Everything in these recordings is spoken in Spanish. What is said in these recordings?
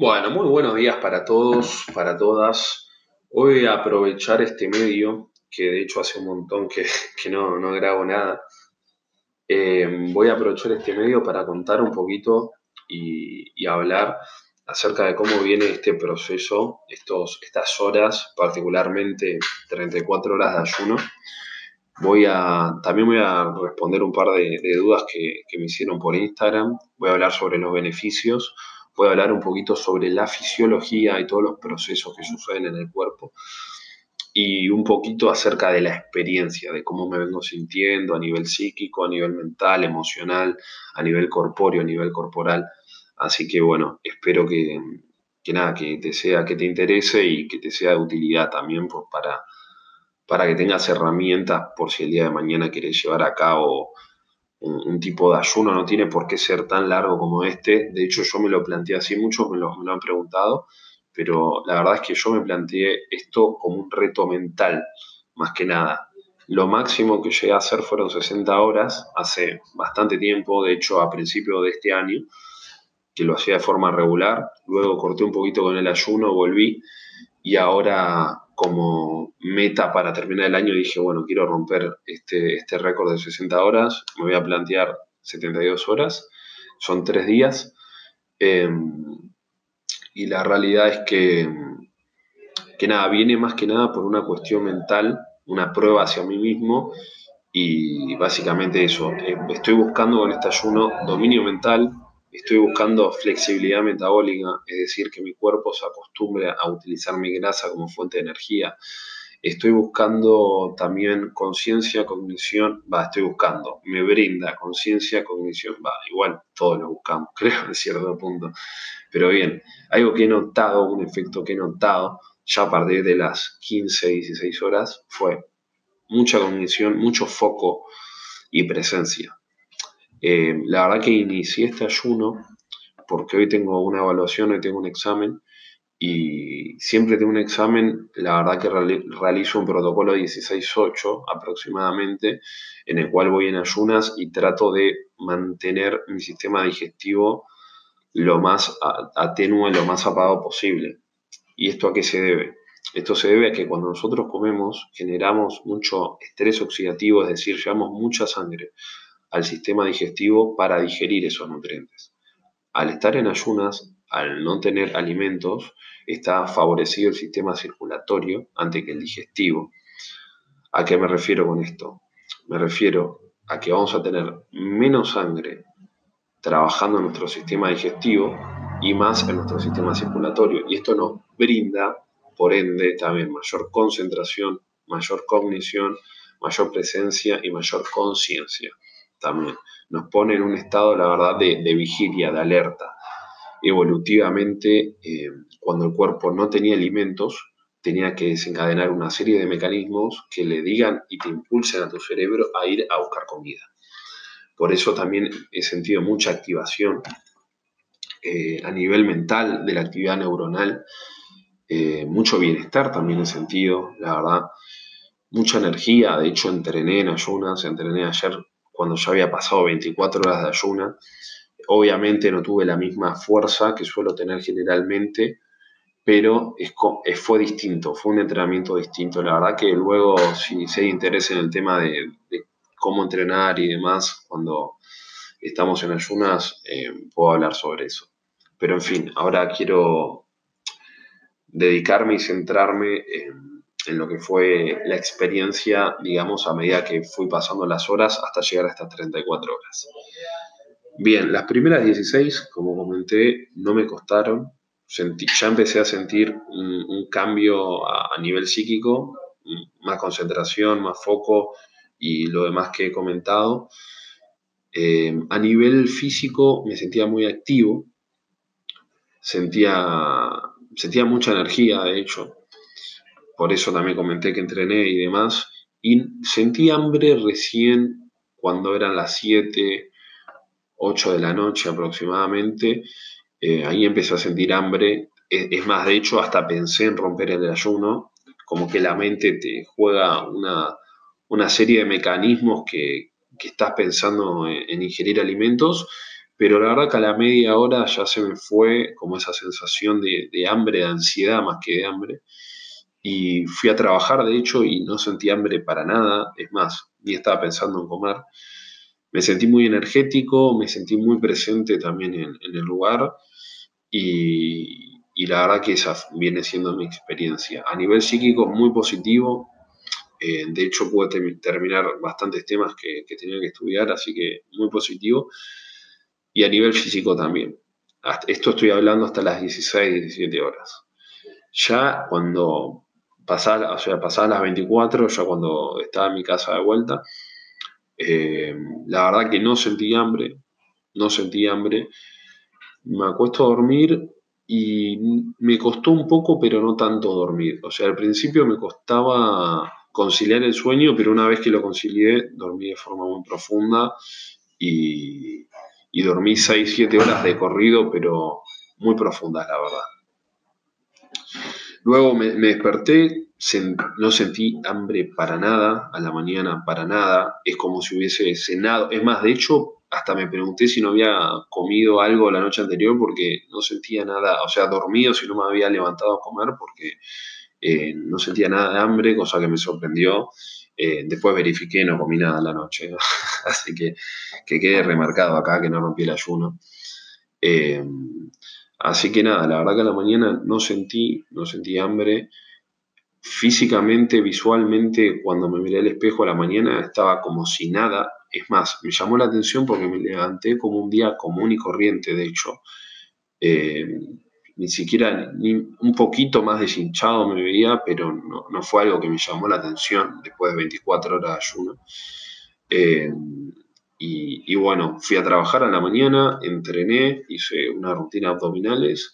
Bueno, muy buenos días para todos, para todas. Voy a aprovechar este medio, que de hecho hace un montón que, no, no, grabo nada. Eh, voy a aprovechar este medio para contar un poquito y, hablar acerca de cómo viene este proceso, estos, estas horas, particularmente 34 horas de ayuno. Voy a, también voy a responder un par de, dudas que, que me hicieron por Instagram. Voy a hablar sobre los beneficios A hablar un poquito sobre la fisiología y todos los procesos que suceden en el cuerpo y un poquito acerca de la experiencia, de cómo me vengo sintiendo a nivel psíquico, a nivel mental, emocional, a nivel corpóreo, a nivel corporal. Así que bueno, espero que, nada, que te sea, que te interese y que te sea de utilidad también para, para que tengas herramientas por si el día de mañana quieres llevar a cabo un, tipo de ayuno no tiene por qué ser tan largo como este. De hecho, yo me lo planteé así, muchos me lo, me lo han preguntado, pero la verdad es que yo me planteé esto como un reto mental, más que nada. Lo máximo que llegué a hacer fueron 60 horas, hace bastante tiempo, de hecho a principio de este año, que lo hacía de forma regular. Luego corté un poquito con el ayuno, volví y ahora como meta para terminar el año dije, bueno, quiero romper este, este récord de 60 horas, me voy a plantear 72 horas, son tres días. Em, y la realidad es que, que nada, viene más que nada por una cuestión mental, una prueba hacia mí mismo y básicamente eso, eh, estoy buscando con este ayuno dominio mental, Estoy buscando flexibilidad metabólica, es decir, que mi cuerpo se acostumbre a utilizar mi grasa como fuente de energía. Estoy buscando también conciencia, cognición, va, estoy buscando, me brinda conciencia, cognición, va, igual todos lo buscamos, creo, en cierto punto. Pero bien, algo que he notado, un efecto que he notado ya a partir de las 15, 16 horas fue mucha cognición, mucho foco y presencia. Eh, la verdad que inicié este ayuno porque hoy tengo una evaluación, hoy tengo un examen y siempre tengo un examen, la verdad que realizo un protocolo 16-8 aproximadamente, en el cual voy en ayunas y trato de mantener mi sistema digestivo lo más atenue, lo más apagado posible. ¿Y esto a qué se debe? Esto se debe a que cuando nosotros comemos generamos mucho estrés oxidativo, es decir, llevamos mucha sangre al sistema digestivo para digerir esos nutrientes. Al estar en ayunas, al no tener alimentos, está favorecido el sistema circulatorio ante que el digestivo. ¿A qué me refiero con esto? Me refiero a que vamos a tener menos sangre trabajando en nuestro sistema digestivo y más en nuestro sistema circulatorio. Y esto nos brinda, por ende, también mayor concentración, mayor cognición, mayor presencia y mayor conciencia también. Nos pone en un estado, la verdad, de, vigilia, de alerta. Evolutivamente, eh, cuando el cuerpo no tenía alimentos, tenía que desencadenar una serie de mecanismos que le digan y te impulsen a tu cerebro a ir a buscar comida. Por eso también he sentido mucha activación eh, a nivel mental de la actividad neuronal, eh, mucho bienestar también he sentido, la verdad, mucha energía. De hecho, entrené en ayunas, entrené ayer cuando ya había pasado 24 horas de ayuna. Obviamente no tuve la misma fuerza que suelo tener generalmente, pero es, fue distinto, fue un entrenamiento distinto. La verdad que luego, si, se hay interés en el tema de, cómo entrenar y demás, cuando estamos en ayunas, eh, puedo hablar sobre eso. Pero en fin, ahora quiero dedicarme y centrarme en en lo que fue la experiencia, digamos, a medida que fui pasando las horas hasta llegar a estas 34 horas. Bien, las primeras 16, como comenté, no me costaron. ya empecé a sentir un, cambio a, nivel psíquico, más concentración, más foco y lo demás que he comentado. Eh, a nivel físico me sentía muy activo, sentía, sentía mucha energía, de hecho, por eso también comenté que entrené y demás. Y sentí hambre recién cuando eran las 7, 8 de la noche aproximadamente. Eh, ahí empecé a sentir hambre. Es, más, de hecho, hasta pensé en romper el ayuno. Como que la mente te juega una, serie de mecanismos que, estás pensando en, ingerir alimentos, pero la verdad que a la media hora ya se me fue como esa sensación de, de hambre, de ansiedad más que de hambre. Y fui a trabajar, de hecho, y no sentí hambre para nada. Es más, ni estaba pensando en comer. Me sentí muy energético, me sentí muy presente también en, el lugar. Y, y, la verdad que esa viene siendo mi experiencia. A nivel psíquico, muy positivo. Eh, de hecho, pude terminar bastantes temas que, que tenía que estudiar, así que muy positivo. Y a nivel físico también. esto estoy hablando hasta las 16, 17 horas. Ya cuando pasar, o sea, pasadas las 24, ya cuando estaba en mi casa de vuelta, eh, la verdad que no sentí hambre, no sentí hambre. Me acuesto a dormir y me costó un poco, pero no tanto dormir. O sea, al principio me costaba conciliar el sueño, pero una vez que lo concilié, dormí de forma muy profunda y, y dormí 6-7 horas de corrido, pero muy profundas, la verdad. Luego me, desperté, no sentí hambre para nada, a la mañana para nada, es como si hubiese cenado. Es más, de hecho, hasta me pregunté si no había comido algo la noche anterior porque no sentía nada, o sea, dormido si no me había levantado a comer porque eh, no sentía nada de hambre, cosa que me sorprendió. Eh, después verifiqué, no comí nada la noche, así que, que quede remarcado acá que no rompí el ayuno. Eh, Así que nada, la verdad que a la mañana no sentí, no sentí hambre. Físicamente, visualmente, cuando me miré al espejo a la mañana estaba como si nada. Es más, me llamó la atención porque me levanté como un día común y corriente, de hecho. Eh, ni siquiera ni un poquito más deshinchado me veía, pero no, fue algo que me llamó la atención después de 24 horas de ayuno. Eh, y, bueno, fui a trabajar a la mañana, entrené, hice una rutina abdominales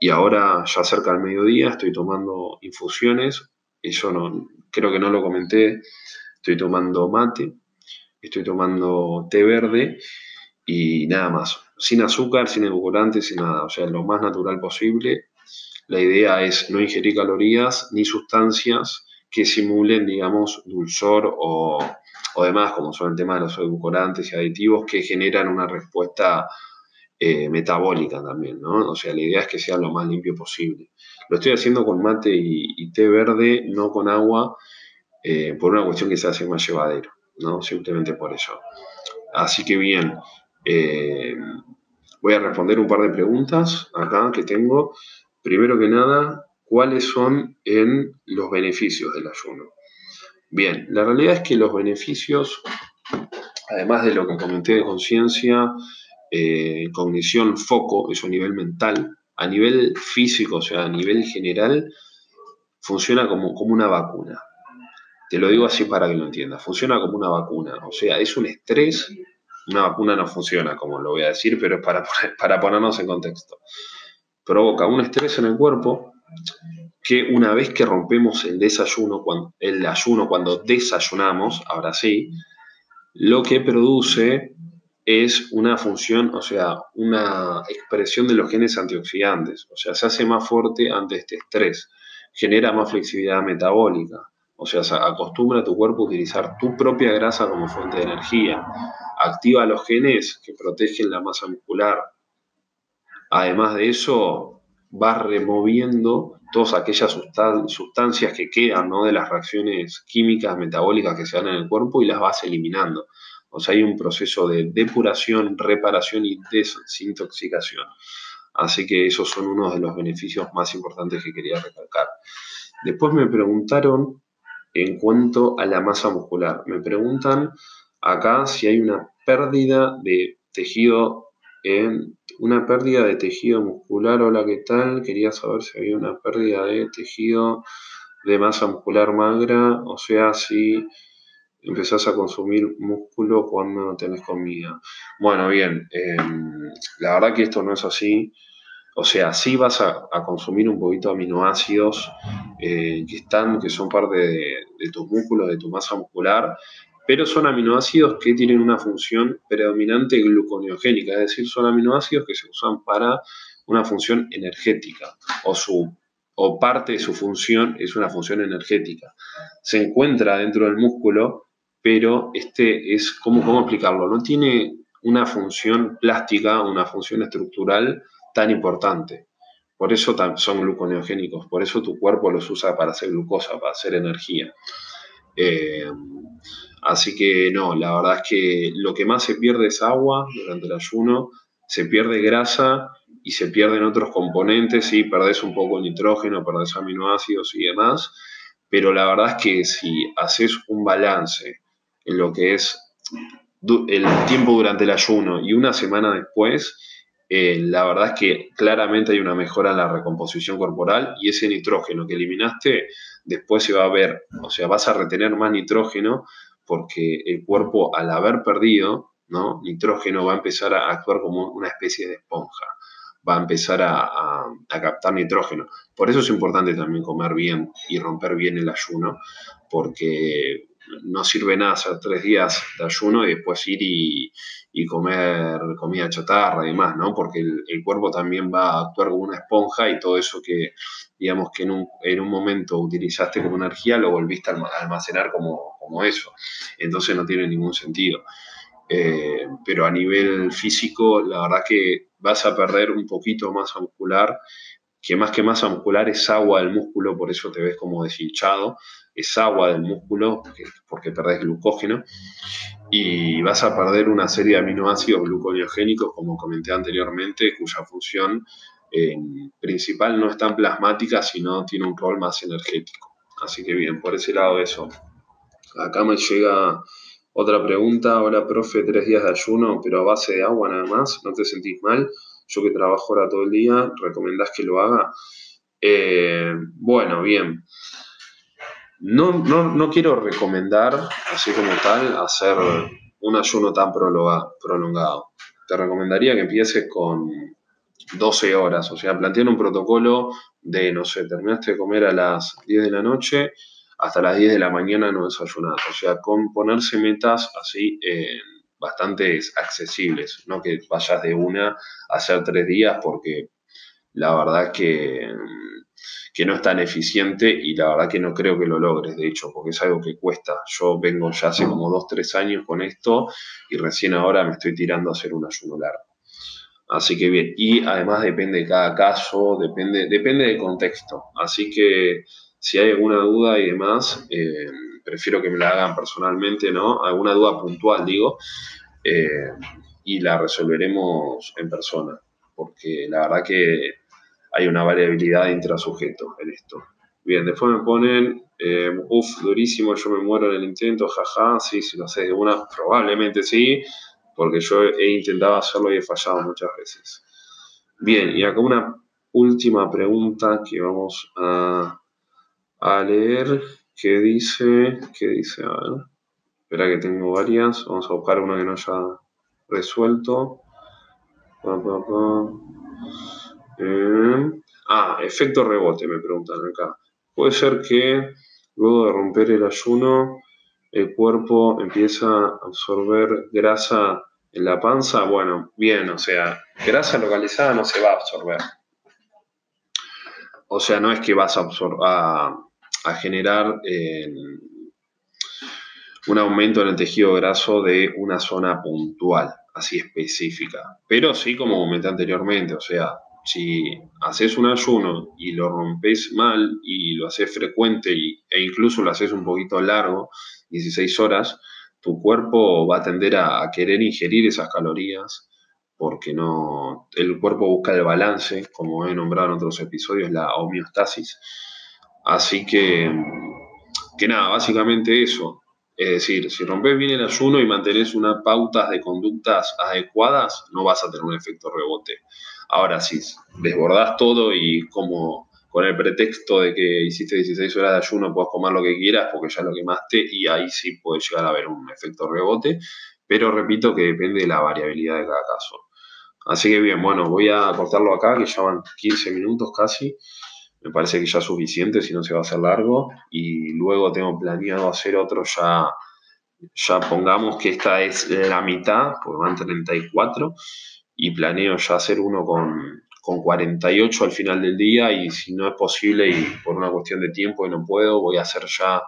y ahora ya cerca del mediodía estoy tomando infusiones. Eso no, creo que no lo comenté. Estoy tomando mate, estoy tomando té verde y nada más. Sin azúcar, sin edulcorantes, sin nada. O sea, lo más natural posible. La idea es no ingerir calorías ni sustancias que simulen, digamos, dulzor o o demás, como son el tema de los edulcorantes y aditivos, que generan una respuesta eh, metabólica también, ¿no? O sea, la idea es que sea lo más limpio posible. Lo estoy haciendo con mate y, té verde, no con agua, eh, por una cuestión que se hace más llevadero, ¿no? Simplemente por eso. Así que bien, eh, voy a responder un par de preguntas acá que tengo. Primero que nada, ¿cuáles son en los beneficios del ayuno? Bien, la realidad es que los beneficios, además de lo que comenté de conciencia, eh, cognición, foco, eso a nivel mental, a nivel físico, o sea, a nivel general, funciona como, como una vacuna. Te lo digo así para que lo entiendas. Funciona como una vacuna. O sea, es un estrés. Una vacuna no funciona, como lo voy a decir, pero es para, para ponernos en contexto. Provoca un estrés en el cuerpo que una vez que rompemos el desayuno, cuando, el ayuno cuando desayunamos, ahora sí, lo que produce es una función, o sea, una expresión de los genes antioxidantes, o sea, se hace más fuerte ante este estrés, genera más flexibilidad metabólica, o sea, se acostumbra a tu cuerpo a utilizar tu propia grasa como fuente de energía, activa los genes que protegen la masa muscular. Además de eso, va removiendo todas aquellas sustancias que quedan ¿no? de las reacciones químicas, metabólicas que se dan en el cuerpo y las vas eliminando. O sea, hay un proceso de depuración, reparación y desintoxicación. Así que esos son unos de los beneficios más importantes que quería recalcar. Después me preguntaron en cuanto a la masa muscular. Me preguntan acá si hay una pérdida de tejido una pérdida de tejido muscular. Hola, ¿qué tal? Quería saber si había una pérdida de tejido de masa muscular magra, o sea, si empezás a consumir músculo cuando no tenés comida. Bueno, bien, em, la verdad que esto no es así. O sea, sí vas a, consumir un poquito de aminoácidos eh, que están, que son parte de tus músculos, de tu masa muscular, pero son aminoácidos que tienen una función predominante gluconeogénica, es decir, son aminoácidos que se usan para una función energética o, su, o parte de su función es una función energética. Se encuentra dentro del músculo, pero este es, ¿cómo, cómo explicarlo? No tiene una función plástica, una función estructural tan importante. Por eso son gluconeogénicos, por eso tu cuerpo los usa para hacer glucosa, para hacer energía. Eh, así que no, la verdad es que lo que más se pierde es agua durante el ayuno, se pierde grasa y se pierden otros componentes, sí, perdés un poco el nitrógeno, perdés aminoácidos y demás, pero la verdad es que si haces un balance en lo que es el tiempo durante el ayuno y una semana después, eh, la verdad es que claramente hay una mejora en la recomposición corporal y ese nitrógeno que eliminaste después se va a ver, o sea, vas a retener más nitrógeno porque el cuerpo al haber perdido ¿no? nitrógeno va a empezar a actuar como una especie de esponja, va a empezar a, captar nitrógeno. Por eso es importante también comer bien y romper bien el ayuno, porque no sirve nada hacer tres días de ayuno y después ir y, comer comida chatarra y demás, ¿no? Porque el, cuerpo también va a actuar como una esponja y todo eso que, digamos, que en un, en un momento utilizaste como energía, lo volviste a almacenar como, como eso. Entonces no tiene ningún sentido. Eh, pero a nivel físico, la verdad que vas a perder un poquito masa muscular, que más que masa muscular es agua del músculo, por eso te ves como deshinchado, es agua del músculo, porque, perdés glucógeno, y vas a perder una serie de aminoácidos gluconeogénicos, como comenté anteriormente, cuya función eh, principal no es tan plasmática, sino tiene un rol más energético. Así que bien, por ese lado eso. Acá me llega otra pregunta, hola profe, tres días de ayuno, pero a base de agua nada más, ¿no te sentís mal? Yo que trabajo ahora todo el día, ¿recomendás que lo haga? Eh, bueno, bien. No, no, quiero recomendar, así como tal, hacer un ayuno tan prolongado. Te recomendaría que empieces con 12 horas, o sea, plantear un protocolo de, no sé, terminaste de comer a las 10 de la noche hasta las 10 de la mañana no desayunar. O sea, con ponerse metas así eh, bastante accesibles, no que vayas de una a hacer tres días porque la verdad que, que no es tan eficiente y la verdad que no creo que lo logres, de hecho, porque es algo que cuesta. Yo vengo ya hace como dos, tres años con esto y recién ahora me estoy tirando a hacer un ayuno largo. Así que bien, y además depende de cada caso, depende, depende del contexto. Así que si hay alguna duda y demás, eh, prefiero que me la hagan personalmente, ¿no? Alguna duda puntual, digo, eh, y la resolveremos en persona, porque la verdad que hay una variabilidad intrasujeto en esto. Bien, después me ponen, eh, uff, durísimo, yo me muero en el intento, jaja, sí, si lo sé de una, probablemente sí, porque yo he intentado hacerlo y he fallado muchas veces. Bien, y acá una última pregunta que vamos a leer qué dice, qué dice, a ver, espera que tengo varias, vamos a buscar una que no haya resuelto. Eh, ah, efecto rebote, me preguntan acá. Puede ser que luego de romper el ayuno, el cuerpo empieza a absorber grasa en la panza. Bueno, bien, o sea, grasa localizada no se va a absorber. O sea, no es que vas a a generar eh, un aumento en el tejido graso de una zona puntual, así específica. Pero sí, como comenté anteriormente, o sea, si haces un ayuno y lo rompes mal y lo haces frecuente e incluso lo haces un poquito largo, 16 horas, tu cuerpo va a tender a, a querer ingerir esas calorías porque no, el cuerpo busca el balance, como he nombrado en otros episodios, la homeostasis Así que, que nada, básicamente eso. Es decir, si rompes bien el ayuno y mantenés unas pautas de conductas adecuadas, no vas a tener un efecto rebote. Ahora, si desbordás todo y como con el pretexto de que hiciste 16 horas de ayuno, puedes comer lo que quieras porque ya lo quemaste y ahí sí puede llegar a haber un efecto rebote, pero repito que depende de la variabilidad de cada caso. Así que bien, bueno, voy a cortarlo acá, que ya van 15 minutos casi me parece que ya es suficiente, si no se va a hacer largo. Y luego tengo planeado hacer otro ya, ya pongamos que esta es la mitad, porque van 34, y planeo ya hacer uno con, con 48 al final del día y si no es posible y por una cuestión de tiempo y no puedo, voy a hacer ya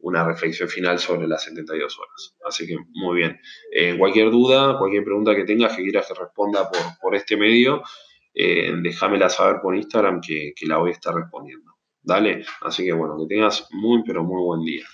una reflexión final sobre las 72 horas. Así que muy bien. En cualquier duda, cualquier pregunta que tengas que quieras que responda por, este medio, eh, déjamela saber por Instagram que, que la voy a estar respondiendo. Dale, así que bueno, que tengas muy, pero muy buen día.